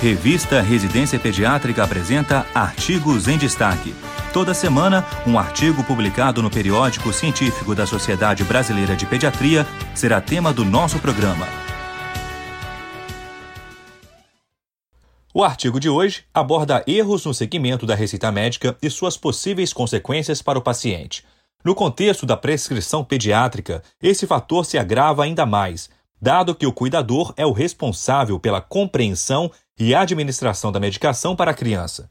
Revista Residência Pediátrica apresenta Artigos em Destaque. Toda semana, um artigo publicado no periódico científico da Sociedade Brasileira de Pediatria será tema do nosso programa. O artigo de hoje aborda erros no segmento da receita médica e suas possíveis consequências para o paciente. No contexto da prescrição pediátrica, esse fator se agrava ainda mais, dado que o cuidador é o responsável pela compreensão e administração da medicação para a criança.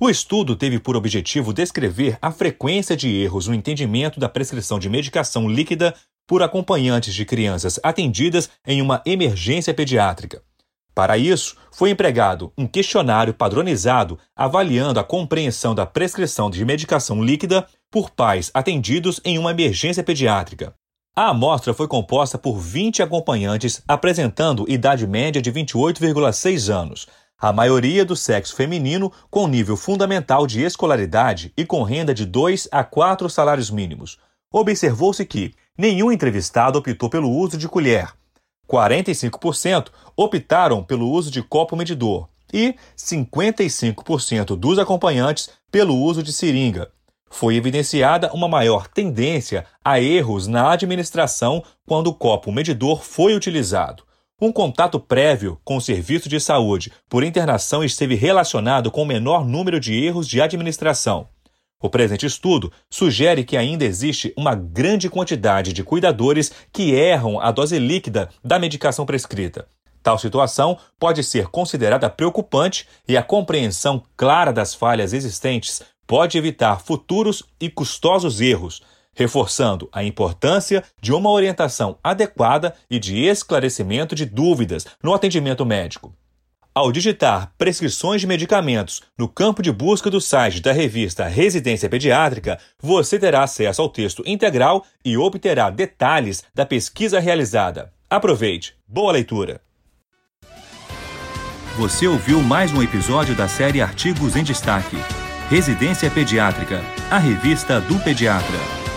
O estudo teve por objetivo descrever a frequência de erros no entendimento da prescrição de medicação líquida por acompanhantes de crianças atendidas em uma emergência pediátrica. Para isso, foi empregado um questionário padronizado avaliando a compreensão da prescrição de medicação líquida por pais atendidos em uma emergência pediátrica. A amostra foi composta por 20 acompanhantes apresentando idade média de 28,6 anos, a maioria do sexo feminino com nível fundamental de escolaridade e com renda de 2 a 4 salários mínimos. Observou-se que nenhum entrevistado optou pelo uso de colher, 45% optaram pelo uso de copo medidor e 55% dos acompanhantes pelo uso de seringa, foi evidenciada uma maior tendência a erros na administração quando o copo medidor foi utilizado. Um contato prévio com o serviço de saúde por internação esteve relacionado com o menor número de erros de administração. O presente estudo sugere que ainda existe uma grande quantidade de cuidadores que erram a dose líquida da medicação prescrita. Tal situação pode ser considerada preocupante e a compreensão clara das falhas existentes pode evitar futuros e custosos erros, reforçando a importância de uma orientação adequada e de esclarecimento de dúvidas no atendimento médico. Ao digitar prescrições de medicamentos no campo de busca do site da revista Residência Pediátrica, você terá acesso ao texto integral e obterá detalhes da pesquisa realizada. Aproveite! Boa leitura! Você ouviu mais um episódio da série Artigos em Destaque. Residência Pediátrica, a revista do pediatra.